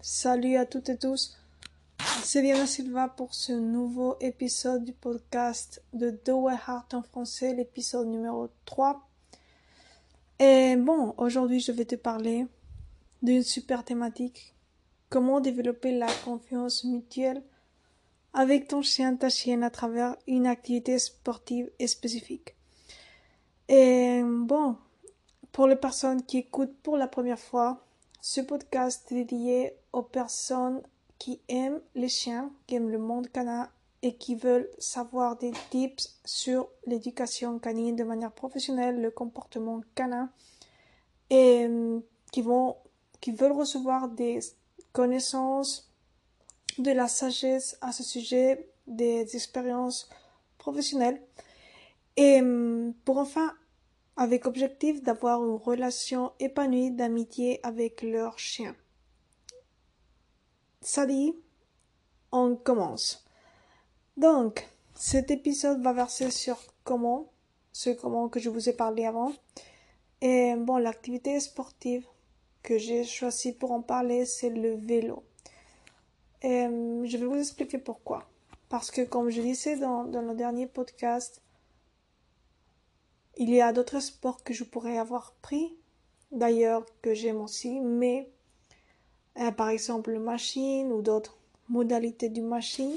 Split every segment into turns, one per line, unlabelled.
Salut à toutes et tous. C'est Diana Silva pour ce nouveau épisode du podcast de The Heart en français, l'épisode numéro 3. Et bon, aujourd'hui je vais te parler d'une super thématique. Comment développer la confiance mutuelle avec ton chien, ta chienne à travers une activité sportive spécifique. Et bon, pour les personnes qui écoutent pour la première fois, ce podcast est dédié aux personnes qui aiment les chiens, qui aiment le monde canin et qui veulent savoir des tips sur l'éducation canine de manière professionnelle, le comportement canin et euh, qui vont qui veulent recevoir des connaissances, de la sagesse à ce sujet, des expériences professionnelles. Et euh, pour enfin avec objectif d'avoir une relation épanouie d'amitié avec leur chien. Ça dit, on commence. Donc, cet épisode va verser sur comment, ce comment que je vous ai parlé avant. Et bon, l'activité sportive que j'ai choisi pour en parler, c'est le vélo. Et je vais vous expliquer pourquoi. Parce que comme je disais dans, dans le dernier podcast, il y a d'autres sports que je pourrais avoir pris, d'ailleurs que j'aime aussi, mais euh, par exemple le machine ou d'autres modalités du machine.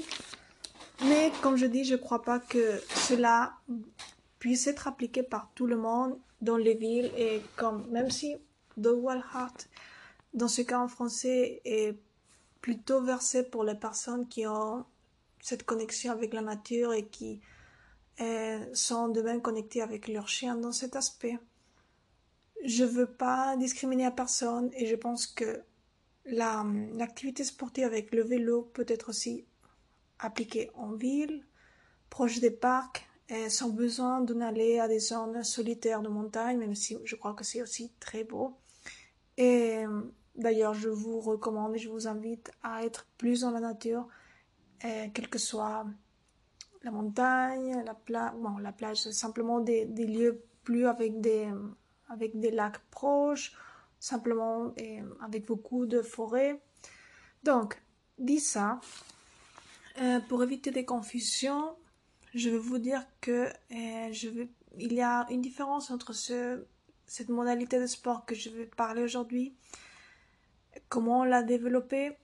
Mais comme je dis, je ne crois pas que cela puisse être appliqué par tout le monde dans les villes et comme même si The Wild Heart, dans ce cas en français, est plutôt versé pour les personnes qui ont cette connexion avec la nature et qui sont de même connectés avec leur chien dans cet aspect. Je veux pas discriminer à personne et je pense que l'activité sportive avec le vélo peut être aussi appliquée en ville, proche des parcs, et sans besoin d'aller à des zones solitaires de montagne, même si je crois que c'est aussi très beau. Et d'ailleurs, je vous recommande et je vous invite à être plus dans la nature, quel que soit la montagne, la plage. Bon, la plage, simplement des, lieux plus avec des, avec des lacs proches, simplement avec beaucoup de forêts. Donc, dit ça, euh, pour éviter des confusions, je vais vous dire que euh, je il y a une différence entre ce, cette modalité de sport que je vais parler aujourd'hui, comment la développer,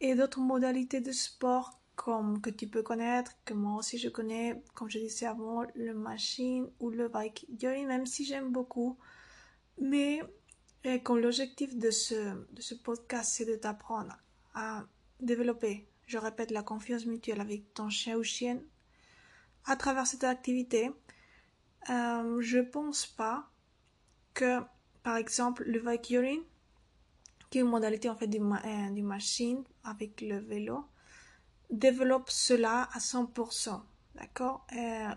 et d'autres modalités de sport comme que tu peux connaître, que moi aussi je connais, comme je disais avant, le machine ou le bike jogging, même si j'aime beaucoup. Mais euh, comme l'objectif de ce, de ce podcast, c'est de t'apprendre à développer, je répète, la confiance mutuelle avec ton chien ou chienne à travers cette activité, euh, je pense pas que, par exemple, le bike jogging, qui est une modalité en fait du, euh, du machine avec le vélo, développe cela à 100%. D'accord? Euh,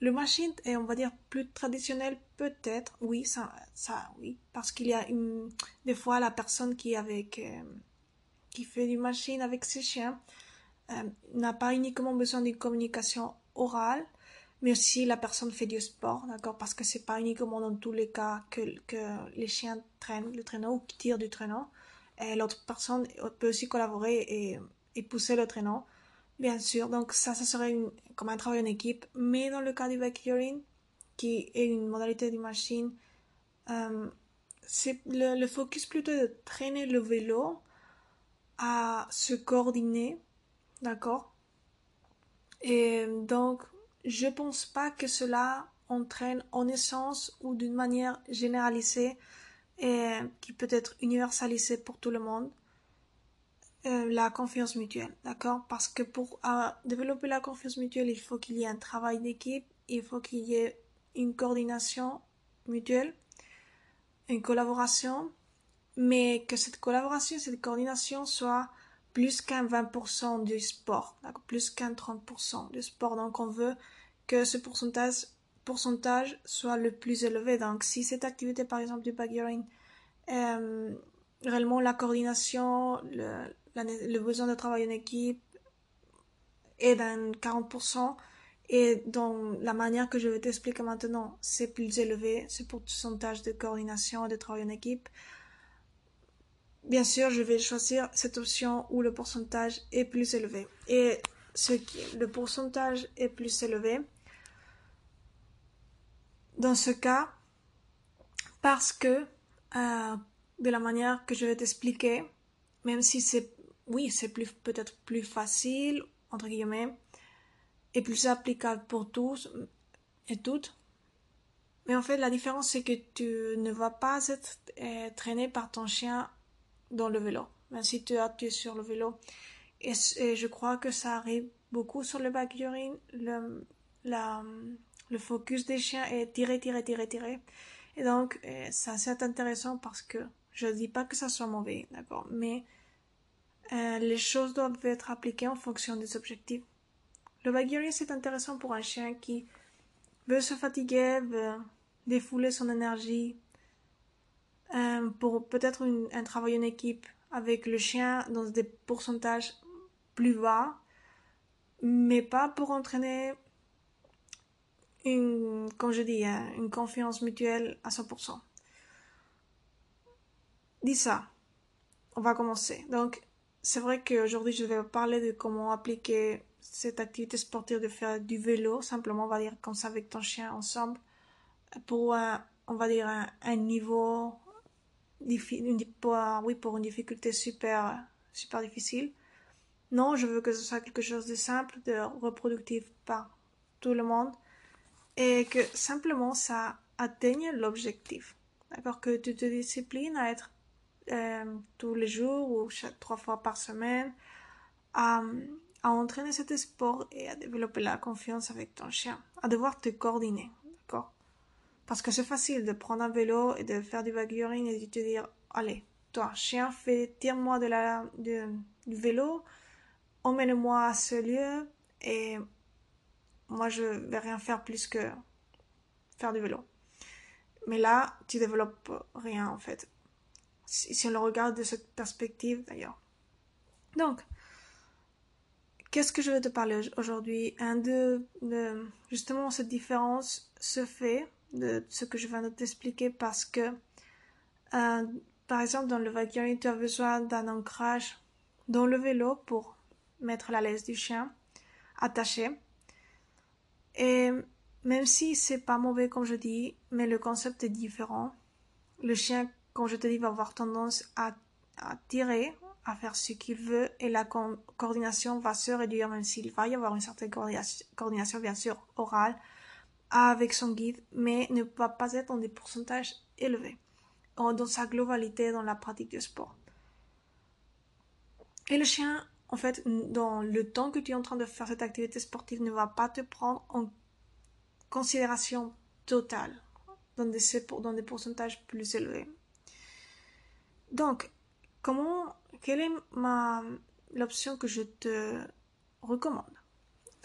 Le machine est, on va dire, plus traditionnel, peut-être, oui, ça, ça oui, parce qu'il y a des fois la personne qui avec, euh, qui fait du machine avec ses chiens euh, n'a pas uniquement besoin d'une communication orale, mais aussi la personne fait du sport, d'accord, parce que c'est pas uniquement dans tous les cas que, que les chiens traînent le traîneau ou tirent du traîneau. L'autre personne peut aussi collaborer et, et pousser le traîneau. Bien sûr, donc ça, ça serait comme un travail en équipe. Mais dans le cas du backyarding, qui est une modalité du machine, c'est le, le, focus plutôt de traîner le vélo à se coordonner, d'accord? Et donc, je pense pas que cela entraîne en essence ou d'une manière généralisée et qui peut être universalisée pour tout le monde euh, la confiance mutuelle, d'accord? Parce que pour euh, développer la confiance mutuelle, il faut qu'il y ait un travail d'équipe, il faut qu'il y ait une coordination mutuelle, une collaboration, mais que cette collaboration, cette coordination soit plus qu'un 20% du sport, plus qu'un 30% du sport. Donc on veut que ce pourcentage, pourcentage soit le plus élevé. Donc si cette activité, par exemple du backyarding, euh, réellement la coordination, le besoin de travail en équipe est d'un 40%, et dans la manière que je vais t'expliquer maintenant, c'est plus élevé, ce pourcentage de coordination et de travail en équipe. bien sûr, je vais choisir cette option où le pourcentage est plus élevé. Et ce qui, le pourcentage est plus élevé, dans ce cas, parce que euh, de la manière que je vais t'expliquer, même si c'est, oui, c'est plus, peut-être plus facile, entre guillemets, et plus applicable pour tous et toutes. Mais en fait, la différence, c'est que tu ne vas pas être euh, traîné par ton chien dans le vélo, même si tu es sur le vélo. Et, je crois que ça arrive beaucoup sur le backyarding. Le, la, le focus des chiens est tirer, tirer, tirer, tirer. Et donc, euh, c'est assez intéressant parce que je ne dis pas que ça soit mauvais, d'accord, mais euh, les choses doivent être appliquées en fonction des objectifs. Le backyarding, c'est intéressant pour un chien qui veut se fatiguer, veut défouler son énergie, euh, pour peut-être un travail en équipe avec le chien dans des pourcentages plus bas, mais pas pour entraîner une, je dis, hein, une confiance mutuelle à 100%. Dis ça. On va commencer. Donc, c'est vrai qu'aujourd'hui, je vais parler de comment appliquer cette activité sportive de faire du vélo, simplement, on va dire comme ça avec ton chien ensemble, pour un, on va dire un niveau pour, oui, pour une difficulté super, super difficile. Non, je veux que ce soit quelque chose de simple, de reproductif par tout le monde et que simplement ça atteigne l'objectif. D'accord? Que tu te disciplines à être euh, tous les jours ou chaque trois fois par semaine à, à entraîner cet sport et à développer la confiance avec ton chien, à devoir te coordonner. D'accord? Parce que c'est facile de prendre un vélo et de faire du backyarding et de te dire, allez, toi, chien, fais, tire-moi de la, du vélo, emmène-moi à ce lieu et moi, je vais rien faire plus que faire du vélo. Mais là, tu développes rien, en fait. Si, on le regarde de cette perspective, d'ailleurs. Donc, qu'est-ce que je vais te parler aujourd'hui? Un de, de, justement, cette différence se fait de ce que je viens de t'expliquer parce que, euh, par exemple, dans le vacuum, tu as besoin d'un ancrage dans le vélo pour mettre la laisse du chien attachée. Et même si c'est pas mauvais comme je dis, mais le concept est différent. Le chien, comme je te dis, va avoir tendance à, tirer, à faire ce qu'il veut et la coordination va se réduire même s'il va y avoir une certaine coordination bien sûr orale avec son guide, mais ne va pas être dans des pourcentages élevés, dans sa globalité dans la pratique du sport. Et le chien, en fait, dans le temps que tu es en train de faire cette activité sportive, ne va pas te prendre en considération totale dans des pourcentages plus élevés. Donc, comment, quelle est ma, l'option que je te recommande?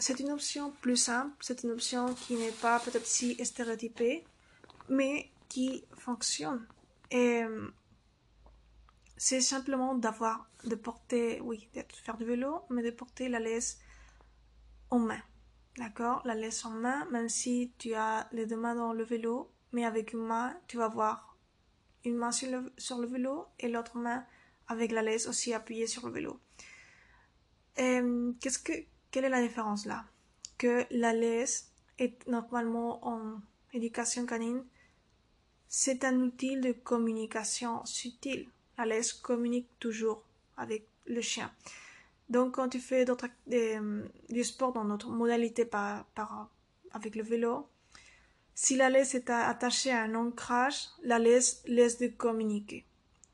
c'est une option plus simple, c'est une option qui n'est pas peut-être si stéréotypée, mais qui fonctionne. Et c'est simplement d'avoir, de porter, oui, de faire du vélo, mais de porter la laisse en main. D'accord? La laisse en main, même si tu as les deux mains dans le vélo, mais avec une main, tu vas voir une main sur le, sur le vélo et l'autre main avec la laisse aussi appuyée sur le vélo. Euh, qu'est-ce que, quelle est la différence là? Que la laisse est normalement en éducation canine, c'est un outil de communication subtil. La laisse communique toujours avec le chien. Donc quand tu fais d'autres du sport dans notre modalité par, par, avec le vélo, si la laisse est attachée à un ancrage, la laisse laisse de communiquer.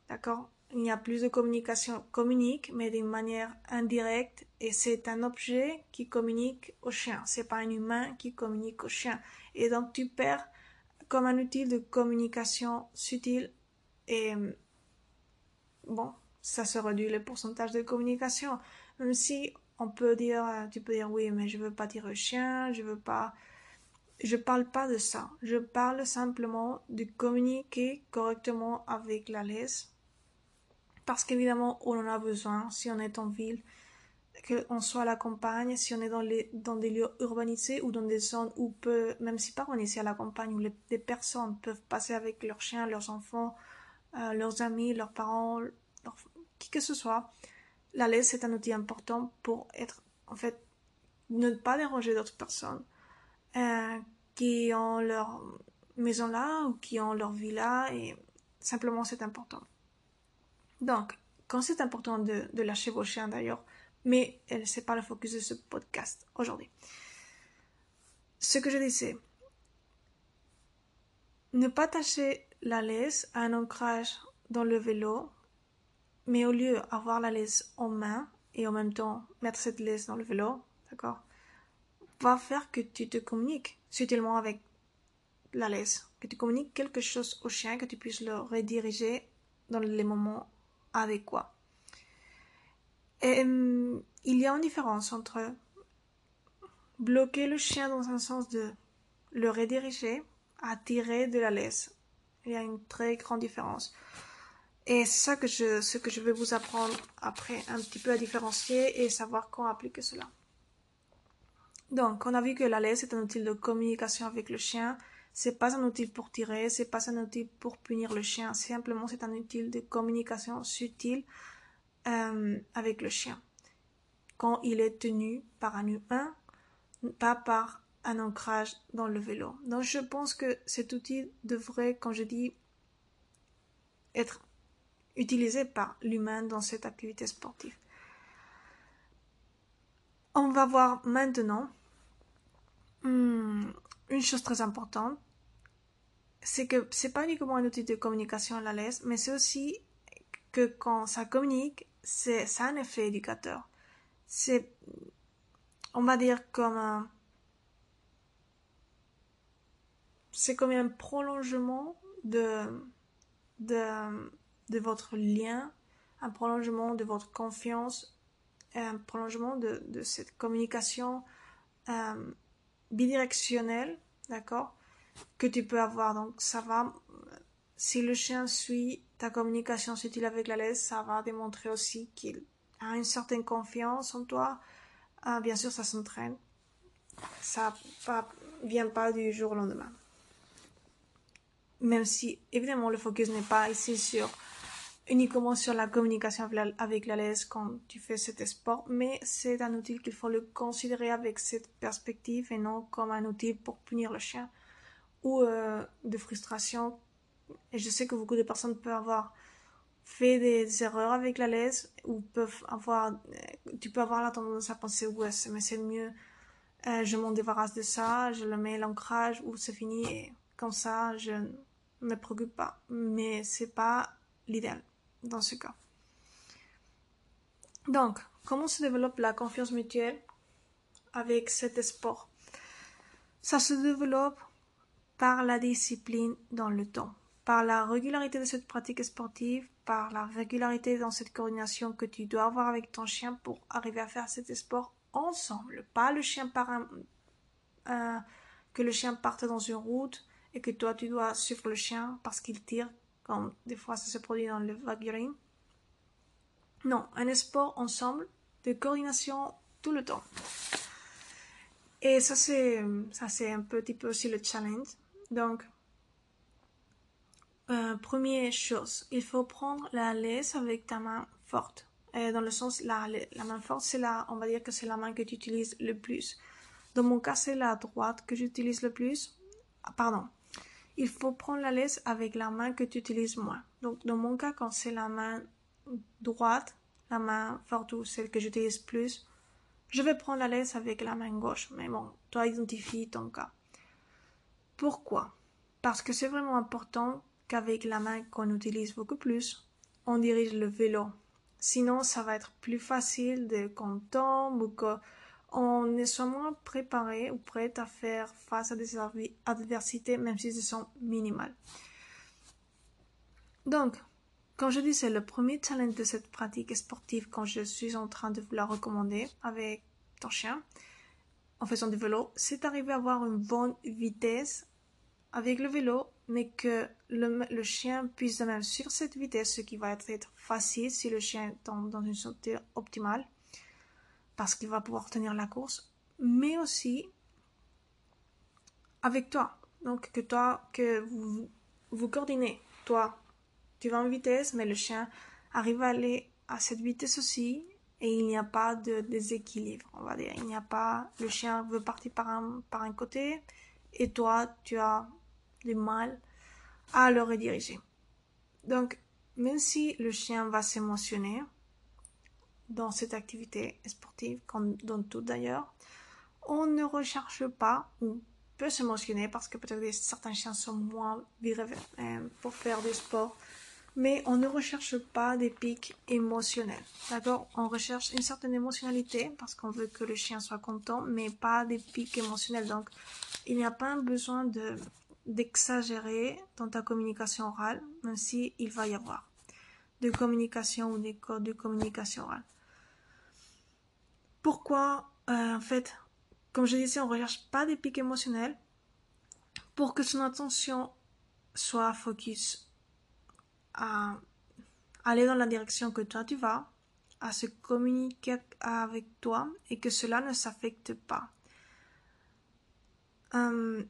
D'accord? Il y a plus de communication communique, mais d'une manière indirecte, et c'est un objet qui communique au chien. C'est pas un humain qui communique au chien. Et donc tu perds comme un outil de communication subtil et bon, ça se réduit le pourcentage de communication. Même si on peut dire, tu peux dire oui, mais je veux pas dire au chien, je veux pas, je parle pas de ça. Je parle simplement de communiquer correctement avec la laisse. Parce qu'évidemment on en a besoin si on est en ville, qu'on soit à la campagne, si on est dans, les, dans des lieux urbanisés ou dans des zones où peut, même si pas on est ici à la campagne, où les, des personnes peuvent passer avec leurs chiens, leurs enfants, euh, leurs amis, leurs parents, qui que ce soit, la laisse est un outil important pour être, en fait, ne pas déranger d'autres personnes euh, qui ont leur maison là ou qui ont leur vie là et simplement c'est important. Donc, quand c'est important de, de lâcher vos chiens d'ailleurs, mais c'est pas le focus de ce podcast aujourd'hui. Ce que je disais, ne pas attacher la laisse à un ancrage dans le vélo, mais au lieu d'avoir la laisse en main et en même temps mettre cette laisse dans le vélo, d'accord, va faire que tu te communiques subtilement avec la laisse, que tu communiques quelque chose au chien, que tu puisses le rediriger dans les moments adéquats. Et, hum, il y a une différence entre bloquer le chien dans un sens de le rediriger à tirer de la laisse. Il y a une très grande différence. Et ça que je, ce que je vais vous apprendre après un petit peu à différencier et savoir comment appliquer cela. Donc, on a vu que la laisse est un outil de communication avec le chien. C'est pas un outil pour tirer, c'est pas un outil pour punir le chien. Simplement, c'est un outil de communication subtil euh, avec le chien. Quand il est tenu par un humain, pas par un ancrage dans le vélo. Donc je pense que cet outil devrait, quand je dis, être utilisé par l'humain dans cette activité sportive. On va voir maintenant hmm, une chose très importante, c'est que c'est pas uniquement un outil de communication à la laisse, mais c'est aussi que quand ça communique, c'est ça un effet éducateur. C'est, on va dire comme un, c'est comme un prolongement de, de, de votre lien, un prolongement de votre confiance, un prolongement de, de cette communication euh, bidirectionnelle, d'accord, que tu peux avoir. Donc ça va, si le chien suit ta communication subtile avec la laisse, ça va démontrer aussi qu'il a une certaine confiance en toi. Ah, bien sûr, ça s'entraîne. Ça ne vient pas du jour au lendemain même si évidemment le focus n'est pas ici sur uniquement sur la communication avec la laisse quand tu fais cet sport, mais c'est un outil qu'il faut le considérer avec cette perspective et non comme un outil pour punir le chien ou euh, de frustration. Et je sais que beaucoup de personnes peuvent avoir fait des erreurs avec la laisse ou peuvent avoir, euh, tu peux avoir la tendance à penser ouais, mais c'est mieux, euh, je m'en débarrasse de ça, je le mets l'ancrage ou c'est fini et comme ça je me préoccupe pas. Mais c'est pas l'idéal dans ce cas. Donc, comment se développe la confiance mutuelle avec cet sport? Ça se développe par la discipline dans le temps, par la régularité de cette pratique sportive, par la régularité dans cette coordination que tu dois avoir avec ton chien pour arriver à faire cet sport ensemble, pas le chien par un, que le chien parte dans une route et que toi tu dois suivre le chien parce qu'il tire, comme des fois ça se produit dans le wagering. Non, un sport ensemble de coordination tout le temps. Et ça c'est ça c'est un petit peu aussi le challenge. Donc euh, première chose, il faut prendre la laisse avec ta main forte. Et dans le sens, la, la main forte, c'est la, on va dire que c'est la main que tu utilises le plus. Dans mon cas, c'est la droite que j'utilise le plus. Ah, pardon, il faut prendre la laisse avec la main que tu utilises moins. Donc, dans mon cas, quand c'est la main droite, la main forte ou celle que j'utilise plus, je vais prendre la laisse avec la main gauche. Mais bon, toi, identifie ton cas. Pourquoi? Parce que c'est vraiment important qu'avec la main qu'on utilise beaucoup plus, on dirige le vélo. Sinon, ça va être plus facile de qu'on tombe ou que on est moins préparé ou prêt à faire face à des adversités, même si elles sont minimales. Donc, comme je disais, le premier challenge de cette pratique sportive, quand je suis en train de vous la recommander avec ton chien, en faisant du vélo, c'est d'arriver à avoir une bonne vitesse avec le vélo, mais que le, chien puisse de même suivre cette vitesse, ce qui va être facile si le chien tombe dans une santé optimale parce qu'il va pouvoir tenir la course, mais aussi avec toi. Donc que toi, que vous vous coordinez. Toi, tu vas en vitesse, mais le chien arrive à aller à cette vitesse aussi et il n'y a pas de déséquilibre, on va dire. Il n'y a pas, le chien veut partir par un, par un côté et toi, tu as du mal à le rediriger. Donc, même si le chien va s'émotionner dans cette activité sportive, comme dans tout d'ailleurs, on ne recherche pas, ou peut s'émotionner parce que peut-être certains chiens sont moins virés euh, pour faire du sport, mais on ne recherche pas des pics émotionnels. D'accord? On recherche une certaine émotionnalité parce qu'on veut que le chien soit content, mais pas des pics émotionnels. Donc, il n'y a pas besoin de d'exagérer dans ta communication orale, même si va y avoir de communication ou des codes de communication orale. Pourquoi, euh, en fait, comme je disais, on recherche pas des pics émotionnels pour que son attention soit focus à aller dans la direction que toi tu vas, à se communiquer avec toi et que cela ne s'affecte pas. Euh,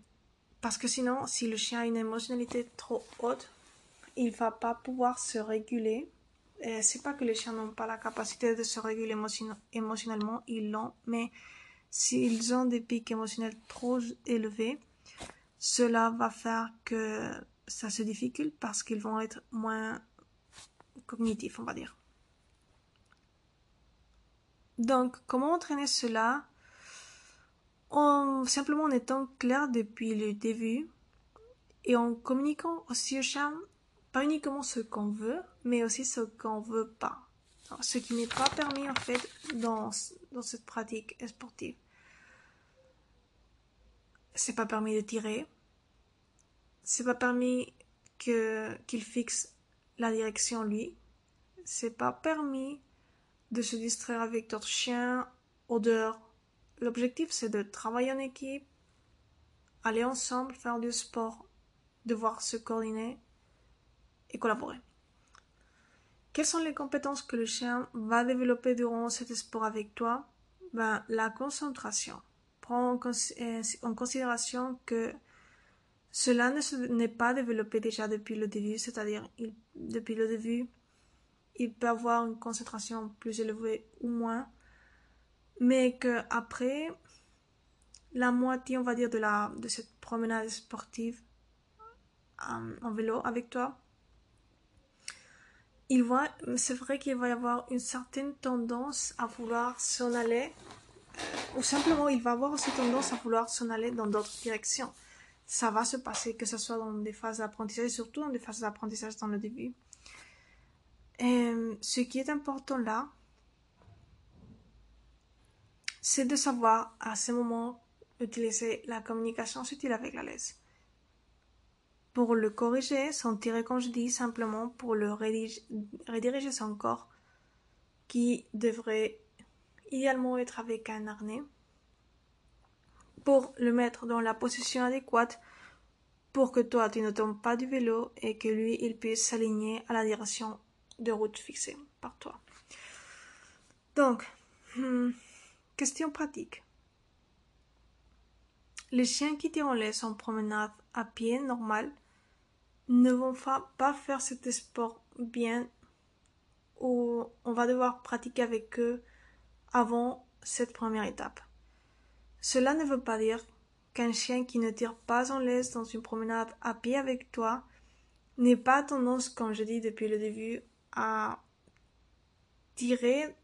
parce que sinon, si le chien a une émotionnalité trop haute, il va pas pouvoir se réguler. C'est pas que les chiens n'ont pas la capacité de se réguler émotionnellement, ils l'ont, mais s'ils ont des pics émotionnels trop élevés, cela va faire que ça se difficile parce qu'ils vont être moins cognitifs, on va dire. Donc, comment entraîner cela? En simplement en étant clair depuis le début et en communiquant aussi au chien pas uniquement ce qu'on veut, mais aussi ce qu'on veut pas. ce qui n'est pas permis en fait dans, dans cette pratique sportive. C'est pas permis de tirer. C'est pas permis que qu'il fixe la direction lui. C'est pas permis de se distraire avec d'autres chiens, odeurs, L'objectif, c'est de travailler en équipe, aller ensemble, faire du sport, devoir se coordonner et collaborer. Quelles sont les compétences que le chien va développer durant cet sport avec toi? Ben, La concentration. Prends en, euh, considération que cela n'est pas développé déjà depuis le début, c'est-à-dire depuis le début, il peut avoir une concentration plus élevée ou moins mais que après la moitié, on va dire, de, la, de cette promenade sportive euh, en vélo avec toi, il va, c'est vrai qu'il va y avoir une certaine tendance à vouloir s'en aller, euh, ou simplement il va avoir aussi tendance à vouloir s'en aller dans d'autres directions. Ça va se passer, que ce soit dans des phases d'apprentissage, surtout dans des phases d'apprentissage dans le début. Et ce qui est important là, c'est de savoir à ce moment utiliser la communication subtile avec la laisse. Pour le corriger, sans tirer comme je dis, simplement pour le rediriger son corps, qui devrait idéalement être avec un harnais, pour le mettre dans la position adéquate pour que toi tu ne tombes pas du vélo et que lui il puisse s'aligner à la direction de route fixée par toi. Donc, hmm, Question pratique. Les chiens qui tirent en laisse en promenade à pied normal ne vont pas faire cet sport bien ou on va devoir pratiquer avec eux avant cette première étape. Cela ne veut pas dire qu'un chien qui ne tire pas en laisse dans une promenade à pied avec toi n'ait pas tendance, comme je dis depuis le début, à tirer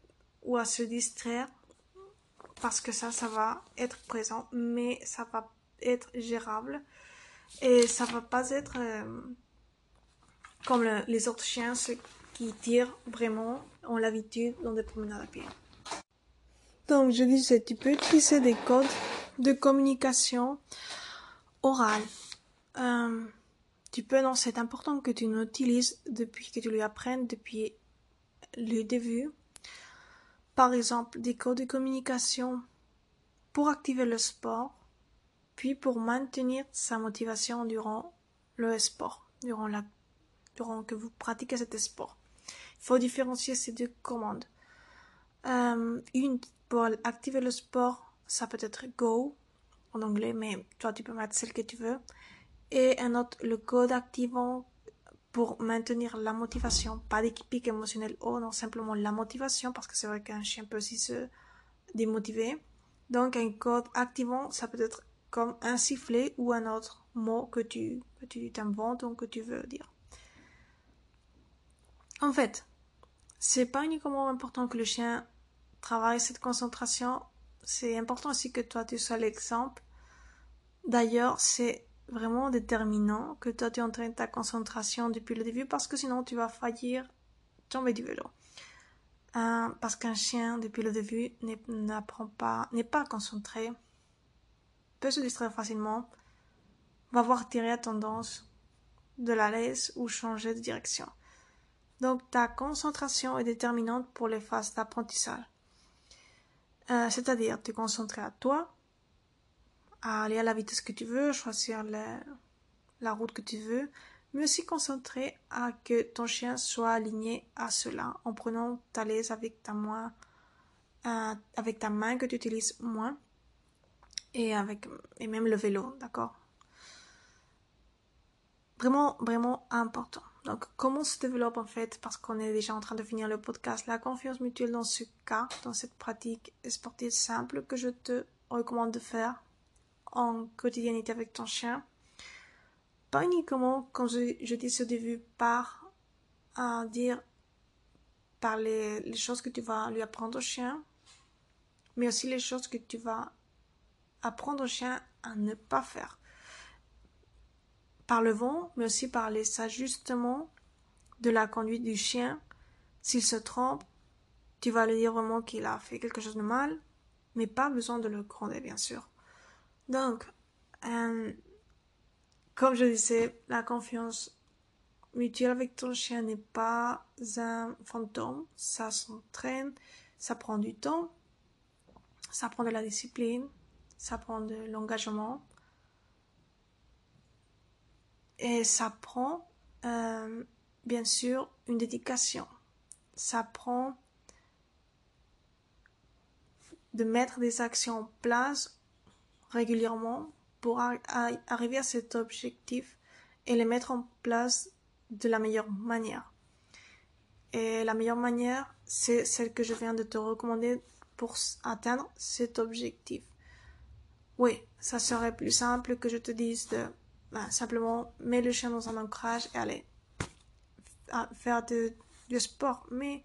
ou à se distraire parce que ça, ça va être présent, mais ça va être gérable et ça va pas être euh, comme les autres chiens, ceux qui tirent vraiment ont l'habitude dans des promenades à pied. Donc, je disais, tu peux utiliser des codes de communication orale. Euh, tu peux, non, c'est important que tu l'utilises depuis que tu lui apprennes depuis le début par exemple des codes de communication pour activer le sport, puis pour maintenir sa motivation durant le sport, durant, la, durant que vous pratiquez cet sport. Il faut différencier ces deux commandes. Euh, une pour activer le sport, ça peut être go en anglais, mais toi tu peux mettre celle que tu veux. Et un autre, le code activant pour maintenir la motivation, pas des pics émotionnels, non, simplement la motivation, parce que c'est vrai qu'un chien peut aussi se démotiver. Donc un code activant, ça peut être comme un sifflet ou un autre mot que tu t'inventes ou que tu veux dire. En fait, c'est pas uniquement important que le chien travaille cette concentration, c'est important aussi que toi tu sois l'exemple. D'ailleurs, c'est vraiment déterminant que toi tu entraînes ta concentration depuis le début parce que sinon tu vas ton tomber du vélo. Parce qu'un chien depuis le début n'apprend pas, n'est pas concentré, peut se distraire facilement, va voir tirer à tendance de la laisse ou changer de direction. Donc ta concentration est déterminante pour les phases d'apprentissage. Euh, c'est-à-dire te concentrer à toi, à aller à la vitesse que tu veux, choisir la, la route que tu veux, mais aussi concentrer à que ton chien soit aligné à cela en prenant ta laisse avec ta main, euh, avec ta main que tu utilises moins et avec et même le vélo, d'accord? Vraiment, vraiment important. Donc, comment se développe en fait, parce qu'on est déjà en train de finir le podcast, la confiance mutuelle dans ce cas, dans cette pratique sportive simple que je te recommande de faire en quotidiennité avec ton chien. Pas uniquement, comme je, dis au début, par à dire par les, les choses que tu vas lui apprendre au chien, mais aussi les choses que tu vas apprendre au chien à ne pas faire. Par le vent, mais aussi par les ajustements de la conduite du chien. S'il se trompe, tu vas lui dire vraiment qu'il a fait quelque chose de mal, mais pas besoin de le gronder, bien sûr. Donc, euh, comme je disais, la confiance mutuelle avec ton chien n'est pas un fantôme, ça s'entraîne, ça prend du temps, ça prend de la discipline, ça prend de l'engagement et ça prend euh, bien sûr une dédication. Ça prend de mettre des actions en place régulièrement pour arriver à cet objectif et les mettre en place de la meilleure manière. Et la meilleure manière, c'est celle que je viens de te recommander pour atteindre cet objectif. Oui, ça serait plus simple que je te dise de ben, simplement mettre le chien dans un ancrage et aller faire de, du sport. Mais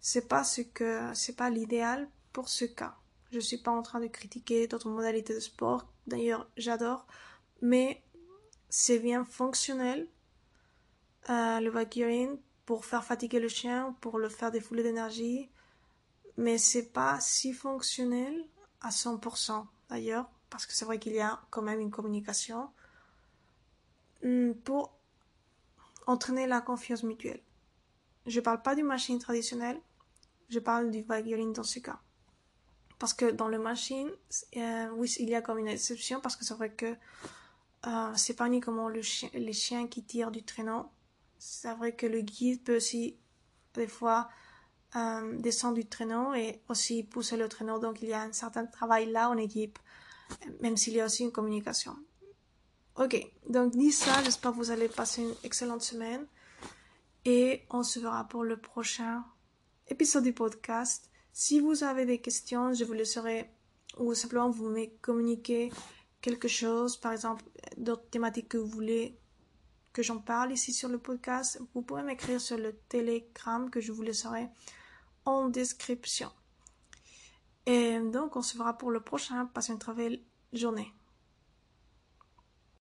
c'est pas ce que, c'est pas l'idéal pour ce cas. Je suis pas en train de critiquer d'autres modalités de sport. D'ailleurs, j'adore. Mais c'est bien fonctionnel. Euh, le vacuum pour faire fatiguer le chien, pour le faire défouler d'énergie. Mais c'est pas si fonctionnel à 100% d'ailleurs. Parce que c'est vrai qu'il y a quand même une communication. Hmm, pour entraîner la confiance mutuelle. Je parle pas du machine traditionnel. Je parle du vacuum dans ce cas. Parce que dans le machine, euh, oui, il y a comme une exception parce que c'est vrai que euh, c'est pas uniquement le chien, les chiens qui tirent du traîneau. C'est vrai que le guide peut aussi des fois euh, descendre du traîneau et aussi pousser le traîneau. Donc il y a un certain travail là en équipe, même s'il y a aussi une communication. Ok, donc dit ça, j'espère que vous allez passer une excellente semaine et on se verra pour le prochain épisode du podcast. Si vous avez des questions, je vous laisserai ou simplement vous me communiquer quelque chose, par exemple d'autres thématiques que vous voulez que j'en parle ici sur le podcast, vous pouvez m'écrire sur le Telegram que je vous laisserai en description. Et donc on se verra pour le prochain. Passez une très belle journée.